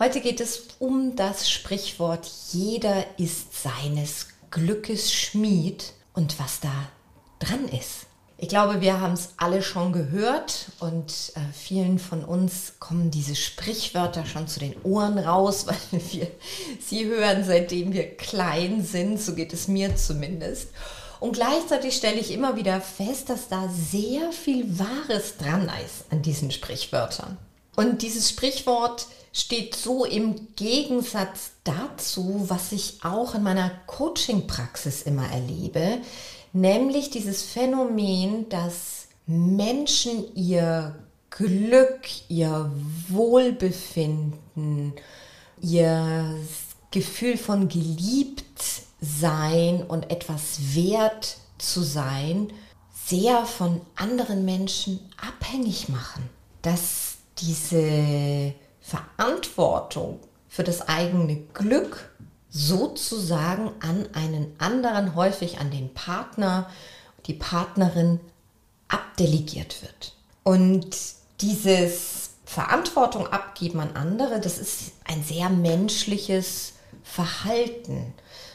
Heute geht es um das Sprichwort jeder ist seines Glückes Schmied und was da dran ist. Ich glaube, wir haben es alle schon gehört und äh, vielen von uns kommen diese Sprichwörter schon zu den Ohren raus, weil wir sie hören, seitdem wir klein sind. So geht es mir zumindest. Und gleichzeitig stelle ich immer wieder fest, dass da sehr viel Wahres dran ist an diesen Sprichwörtern. Und dieses Sprichwort steht so im Gegensatz dazu, was ich auch in meiner Coaching-Praxis immer erlebe, nämlich dieses Phänomen, dass Menschen ihr Glück, ihr Wohlbefinden, ihr Gefühl von geliebt sein und etwas wert zu sein, sehr von anderen Menschen abhängig machen. Dass diese Verantwortung für das eigene Glück sozusagen an einen anderen, häufig an den Partner, die Partnerin abdelegiert wird. Und dieses Verantwortung abgeben an andere, das ist ein sehr menschliches Verhalten.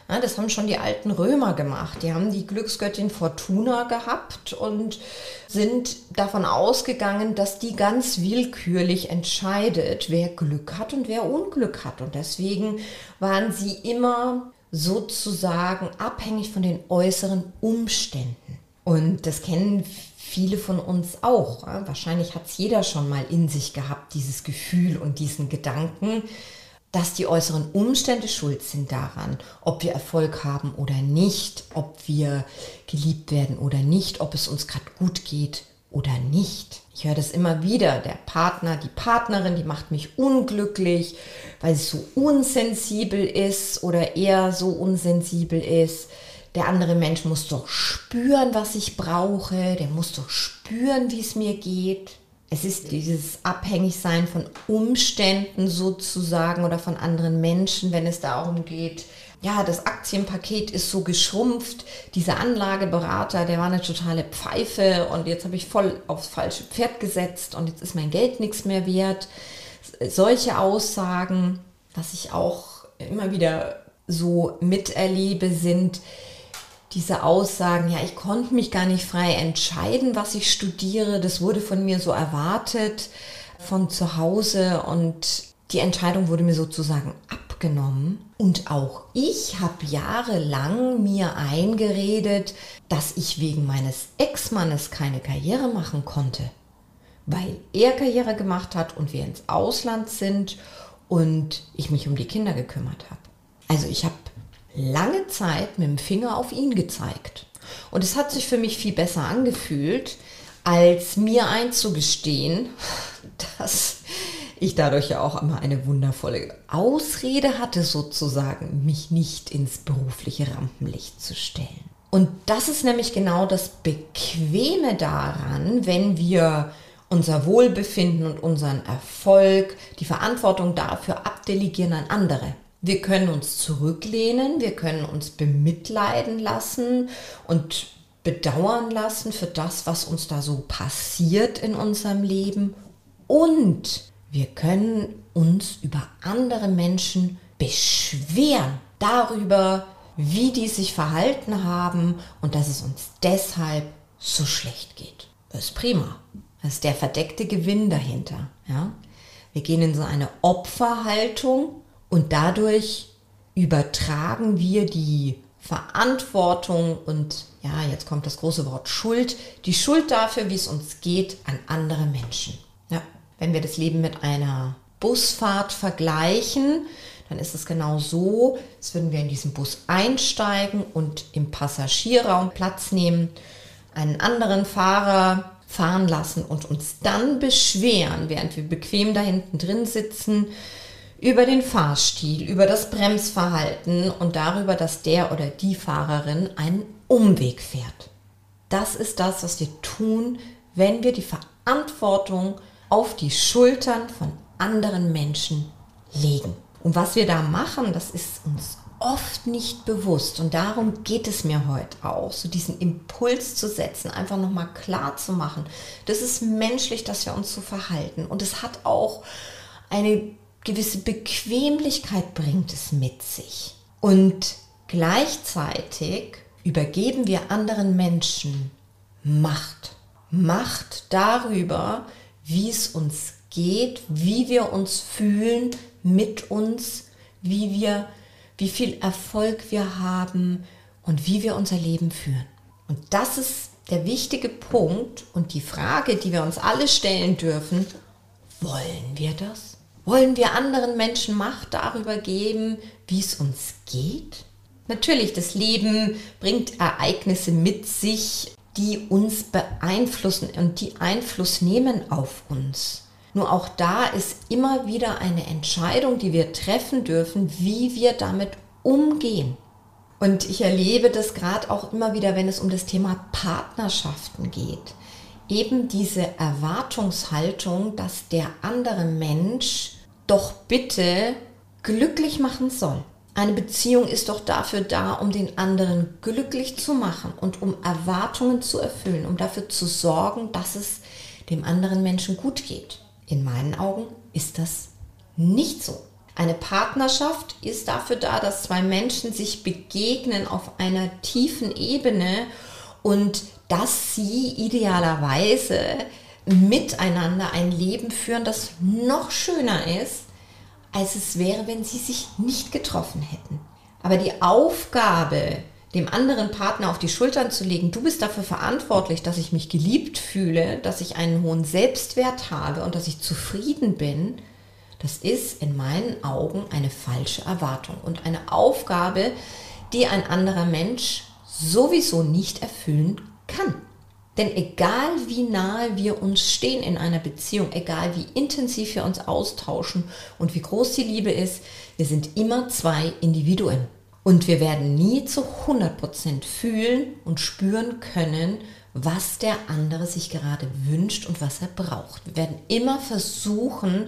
Ja, das haben schon die alten Römer gemacht. Die haben die Glücksgöttin Fortuna gehabt und sind davon ausgegangen, dass die ganz willkürlich entscheidet, wer Glück hat und wer Unglück hat. Und deswegen waren sie immer sozusagen abhängig von den äußeren Umständen. Und das kennen viele von uns auch. Wahrscheinlich hat es jeder schon mal in sich gehabt, dieses Gefühl und diesen Gedanken dass die äußeren Umstände schuld sind daran, ob wir Erfolg haben oder nicht, ob wir geliebt werden oder nicht, ob es uns gerade gut geht oder nicht. Ich höre das immer wieder. Der Partner, die Partnerin, die macht mich unglücklich, weil sie so unsensibel ist oder er so unsensibel ist. Der andere Mensch muss doch spüren, was ich brauche. Der muss doch spüren, wie es mir geht. Es ist dieses Abhängigsein von Umständen sozusagen oder von anderen Menschen, wenn es darum geht, ja, das Aktienpaket ist so geschrumpft, dieser Anlageberater, der war eine totale Pfeife und jetzt habe ich voll aufs falsche Pferd gesetzt und jetzt ist mein Geld nichts mehr wert. Solche Aussagen, was ich auch immer wieder so miterlebe, sind, diese Aussagen, ja, ich konnte mich gar nicht frei entscheiden, was ich studiere, das wurde von mir so erwartet von zu Hause und die Entscheidung wurde mir sozusagen abgenommen. Und auch ich habe jahrelang mir eingeredet, dass ich wegen meines Ex-Mannes keine Karriere machen konnte, weil er Karriere gemacht hat und wir ins Ausland sind und ich mich um die Kinder gekümmert habe. Also ich habe lange Zeit mit dem Finger auf ihn gezeigt. Und es hat sich für mich viel besser angefühlt, als mir einzugestehen, dass ich dadurch ja auch immer eine wundervolle Ausrede hatte, sozusagen, mich nicht ins berufliche Rampenlicht zu stellen. Und das ist nämlich genau das Bequeme daran, wenn wir unser Wohlbefinden und unseren Erfolg, die Verantwortung dafür abdelegieren an andere. Wir können uns zurücklehnen, wir können uns bemitleiden lassen und bedauern lassen für das, was uns da so passiert in unserem Leben. Und wir können uns über andere Menschen beschweren darüber, wie die sich verhalten haben und dass es uns deshalb so schlecht geht. Das ist prima. Das ist der verdeckte Gewinn dahinter. Ja? Wir gehen in so eine Opferhaltung und dadurch übertragen wir die Verantwortung und ja, jetzt kommt das große Wort Schuld, die Schuld dafür, wie es uns geht, an andere Menschen. Ja, wenn wir das Leben mit einer Busfahrt vergleichen, dann ist es genau so, als würden wir in diesen Bus einsteigen und im Passagierraum Platz nehmen, einen anderen Fahrer fahren lassen und uns dann beschweren, während wir bequem da hinten drin sitzen, über den Fahrstil, über das Bremsverhalten und darüber, dass der oder die Fahrerin einen Umweg fährt. Das ist das, was wir tun, wenn wir die Verantwortung auf die Schultern von anderen Menschen legen. Und was wir da machen, das ist uns oft nicht bewusst. Und darum geht es mir heute auch, so diesen Impuls zu setzen, einfach nochmal klar zu machen. Das ist menschlich, dass wir uns so verhalten. Und es hat auch eine gewisse Bequemlichkeit bringt es mit sich. Und gleichzeitig übergeben wir anderen Menschen Macht. Macht darüber, wie es uns geht, wie wir uns fühlen mit uns, wie wir wie viel Erfolg wir haben und wie wir unser Leben führen. Und das ist der wichtige Punkt und die Frage, die wir uns alle stellen dürfen, wollen wir das? Wollen wir anderen Menschen Macht darüber geben, wie es uns geht? Natürlich, das Leben bringt Ereignisse mit sich, die uns beeinflussen und die Einfluss nehmen auf uns. Nur auch da ist immer wieder eine Entscheidung, die wir treffen dürfen, wie wir damit umgehen. Und ich erlebe das gerade auch immer wieder, wenn es um das Thema Partnerschaften geht. Eben diese Erwartungshaltung, dass der andere Mensch doch bitte glücklich machen soll. Eine Beziehung ist doch dafür da, um den anderen glücklich zu machen und um Erwartungen zu erfüllen, um dafür zu sorgen, dass es dem anderen Menschen gut geht. In meinen Augen ist das nicht so. Eine Partnerschaft ist dafür da, dass zwei Menschen sich begegnen auf einer tiefen Ebene und dass sie idealerweise miteinander ein Leben führen, das noch schöner ist, als es wäre, wenn sie sich nicht getroffen hätten. Aber die Aufgabe, dem anderen Partner auf die Schultern zu legen, du bist dafür verantwortlich, dass ich mich geliebt fühle, dass ich einen hohen Selbstwert habe und dass ich zufrieden bin, das ist in meinen Augen eine falsche Erwartung und eine Aufgabe, die ein anderer Mensch sowieso nicht erfüllen kann. Denn egal wie nahe wir uns stehen in einer Beziehung, egal wie intensiv wir uns austauschen und wie groß die Liebe ist, wir sind immer zwei Individuen. Und wir werden nie zu 100% fühlen und spüren können, was der andere sich gerade wünscht und was er braucht. Wir werden immer versuchen,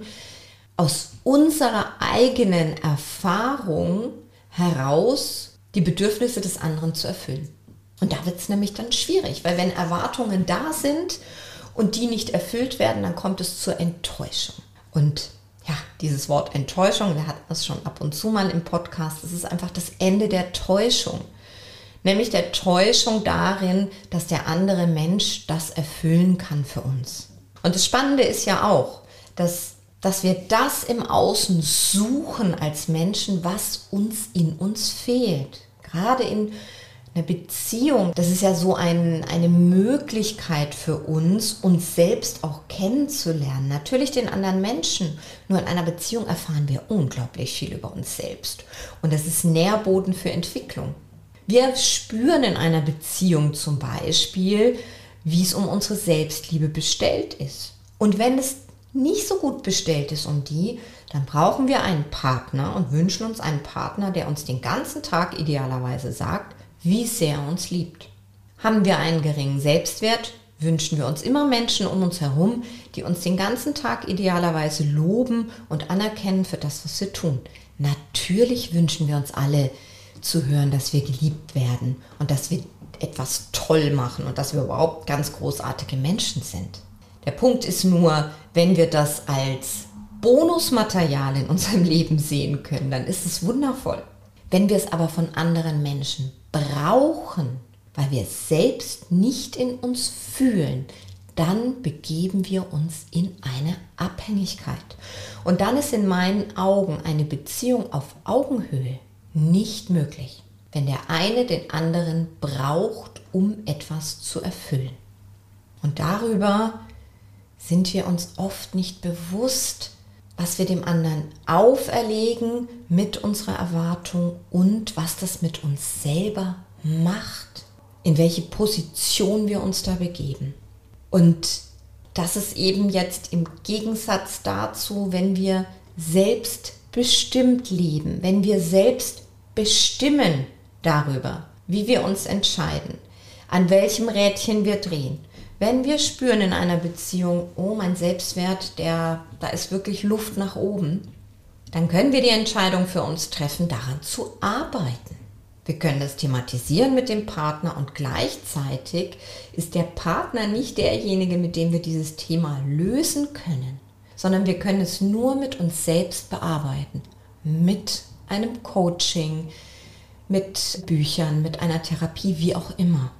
aus unserer eigenen Erfahrung heraus die Bedürfnisse des anderen zu erfüllen. Und da wird es nämlich dann schwierig, weil wenn Erwartungen da sind und die nicht erfüllt werden, dann kommt es zur Enttäuschung. Und ja, dieses Wort Enttäuschung, wir hatten das schon ab und zu mal im Podcast, das ist einfach das Ende der Täuschung. Nämlich der Täuschung darin, dass der andere Mensch das erfüllen kann für uns. Und das Spannende ist ja auch, dass, dass wir das im Außen suchen als Menschen, was uns in uns fehlt. Gerade in eine Beziehung, das ist ja so ein, eine Möglichkeit für uns, uns selbst auch kennenzulernen. Natürlich den anderen Menschen. Nur in einer Beziehung erfahren wir unglaublich viel über uns selbst. Und das ist Nährboden für Entwicklung. Wir spüren in einer Beziehung zum Beispiel, wie es um unsere Selbstliebe bestellt ist. Und wenn es nicht so gut bestellt ist um die, dann brauchen wir einen Partner und wünschen uns einen Partner, der uns den ganzen Tag idealerweise sagt, wie sehr er uns liebt. Haben wir einen geringen Selbstwert, wünschen wir uns immer Menschen um uns herum, die uns den ganzen Tag idealerweise loben und anerkennen für das, was wir tun. Natürlich wünschen wir uns alle zu hören, dass wir geliebt werden und dass wir etwas toll machen und dass wir überhaupt ganz großartige Menschen sind. Der Punkt ist nur, wenn wir das als Bonusmaterial in unserem Leben sehen können, dann ist es wundervoll. Wenn wir es aber von anderen Menschen brauchen, weil wir es selbst nicht in uns fühlen, dann begeben wir uns in eine Abhängigkeit. Und dann ist in meinen Augen eine Beziehung auf Augenhöhe nicht möglich, wenn der eine den anderen braucht, um etwas zu erfüllen. Und darüber sind wir uns oft nicht bewusst, was wir dem anderen auferlegen mit unserer Erwartung und was das mit uns selber macht, in welche Position wir uns da begeben. Und das ist eben jetzt im Gegensatz dazu, wenn wir selbst selbstbestimmt leben, wenn wir selbst bestimmen darüber, wie wir uns entscheiden, an welchem Rädchen wir drehen. Wenn wir spüren in einer Beziehung, oh, mein Selbstwert, der, da ist wirklich Luft nach oben, dann können wir die Entscheidung für uns treffen, daran zu arbeiten. Wir können das thematisieren mit dem Partner und gleichzeitig ist der Partner nicht derjenige, mit dem wir dieses Thema lösen können, sondern wir können es nur mit uns selbst bearbeiten. Mit einem Coaching, mit Büchern, mit einer Therapie, wie auch immer.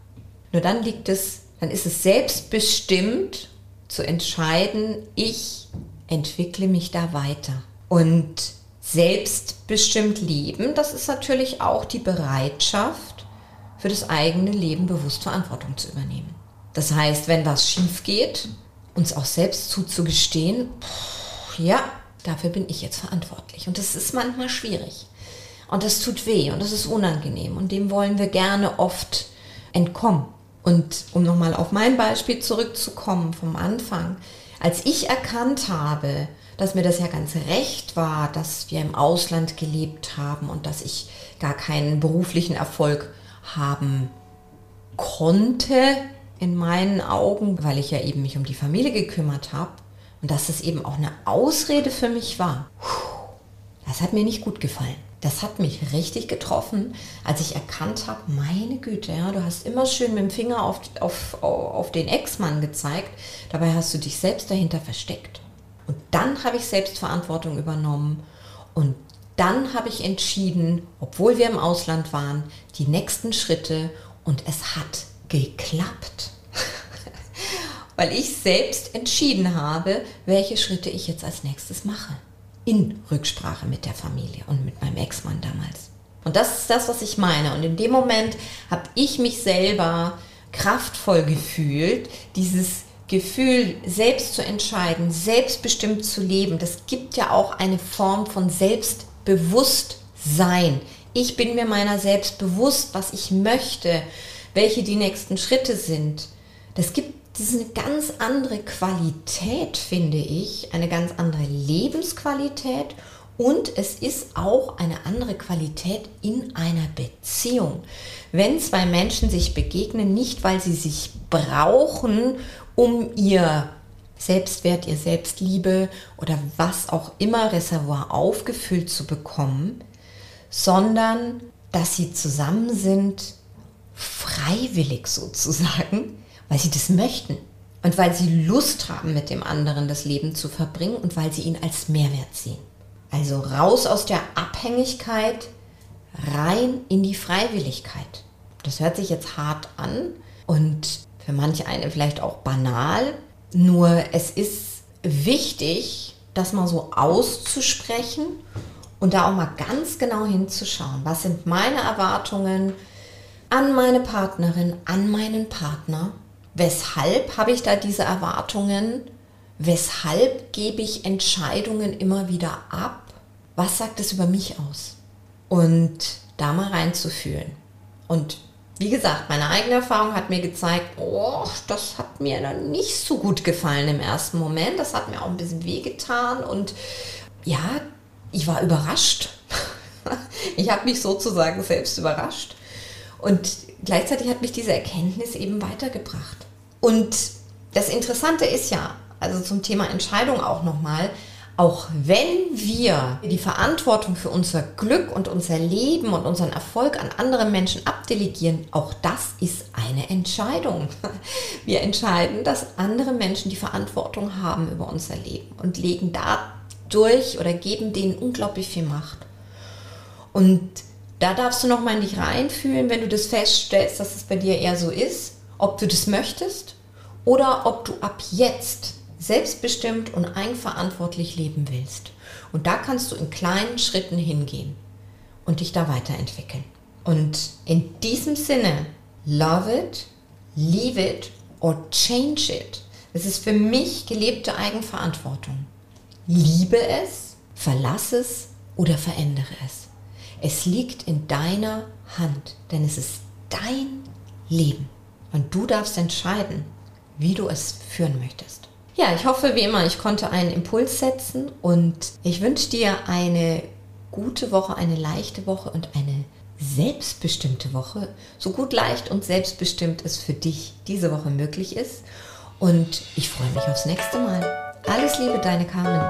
Nur dann liegt es, dann ist es selbstbestimmt zu entscheiden, ich entwickle mich da weiter. Und selbstbestimmt leben, das ist natürlich auch die Bereitschaft, für das eigene Leben bewusst Verantwortung zu übernehmen. Das heißt, wenn was schief geht, uns auch selbst zuzugestehen, ja, dafür bin ich jetzt verantwortlich. Und das ist manchmal schwierig. Und das tut weh und das ist unangenehm. Und dem wollen wir gerne oft entkommen. Und um nochmal auf mein Beispiel zurückzukommen vom Anfang, als ich erkannt habe, dass mir das ja ganz recht war, dass wir im Ausland gelebt haben und dass ich gar keinen beruflichen Erfolg haben konnte in meinen Augen, weil ich ja eben mich um die Familie gekümmert habe und dass es eben auch eine Ausrede für mich war. Das hat mir nicht gut gefallen. Das hat mich richtig getroffen, als ich erkannt habe, meine Güte, ja, du hast immer schön mit dem Finger auf, auf, auf den Ex-Mann gezeigt, dabei hast du dich selbst dahinter versteckt. Und dann habe ich Selbstverantwortung übernommen und dann habe ich entschieden, obwohl wir im Ausland waren, die nächsten Schritte und es hat geklappt. Weil ich selbst entschieden habe, welche Schritte ich jetzt als nächstes mache. In Rücksprache mit der Familie und mit meinem Ex-Mann damals. Und das ist das, was ich meine. Und in dem Moment habe ich mich selber kraftvoll gefühlt, dieses Gefühl, selbst zu entscheiden, selbstbestimmt zu leben, das gibt ja auch eine Form von Selbstbewusstsein. Ich bin mir meiner selbst bewusst, was ich möchte, welche die nächsten Schritte sind. Das gibt das ist eine ganz andere Qualität, finde ich, eine ganz andere Lebensqualität und es ist auch eine andere Qualität in einer Beziehung. Wenn zwei Menschen sich begegnen, nicht weil sie sich brauchen um ihr Selbstwert, ihr Selbstliebe oder was auch immer Reservoir aufgefüllt zu bekommen, sondern dass sie zusammen sind, freiwillig sozusagen, weil sie das möchten und weil sie Lust haben, mit dem anderen das Leben zu verbringen und weil sie ihn als Mehrwert sehen. Also raus aus der Abhängigkeit, rein in die Freiwilligkeit. Das hört sich jetzt hart an und für manche eine vielleicht auch banal. Nur es ist wichtig, das mal so auszusprechen und da auch mal ganz genau hinzuschauen. Was sind meine Erwartungen an meine Partnerin, an meinen Partner? Weshalb habe ich da diese Erwartungen? Weshalb gebe ich Entscheidungen immer wieder ab? Was sagt es über mich aus? Und da mal reinzufühlen. Und wie gesagt, meine eigene Erfahrung hat mir gezeigt, oh, das hat mir dann nicht so gut gefallen im ersten Moment. Das hat mir auch ein bisschen wehgetan und ja, ich war überrascht. ich habe mich sozusagen selbst überrascht. Und gleichzeitig hat mich diese Erkenntnis eben weitergebracht. Und das Interessante ist ja, also zum Thema Entscheidung auch nochmal, auch wenn wir die Verantwortung für unser Glück und unser Leben und unseren Erfolg an andere Menschen abdelegieren, auch das ist eine Entscheidung. Wir entscheiden, dass andere Menschen die Verantwortung haben über unser Leben und legen dadurch oder geben denen unglaublich viel Macht. Und da darfst du nochmal in dich reinfühlen, wenn du das feststellst, dass es bei dir eher so ist, ob du das möchtest oder ob du ab jetzt selbstbestimmt und eigenverantwortlich leben willst. Und da kannst du in kleinen Schritten hingehen und dich da weiterentwickeln. Und in diesem Sinne, love it, leave it or change it. Es ist für mich gelebte Eigenverantwortung. Liebe es, verlass es oder verändere es. Es liegt in deiner Hand, denn es ist dein Leben. Und du darfst entscheiden, wie du es führen möchtest. Ja, ich hoffe wie immer, ich konnte einen Impuls setzen und ich wünsche dir eine gute Woche, eine leichte Woche und eine selbstbestimmte Woche. So gut leicht und selbstbestimmt es für dich diese Woche möglich ist. Und ich freue mich aufs nächste Mal. Alles Liebe, deine Carmen.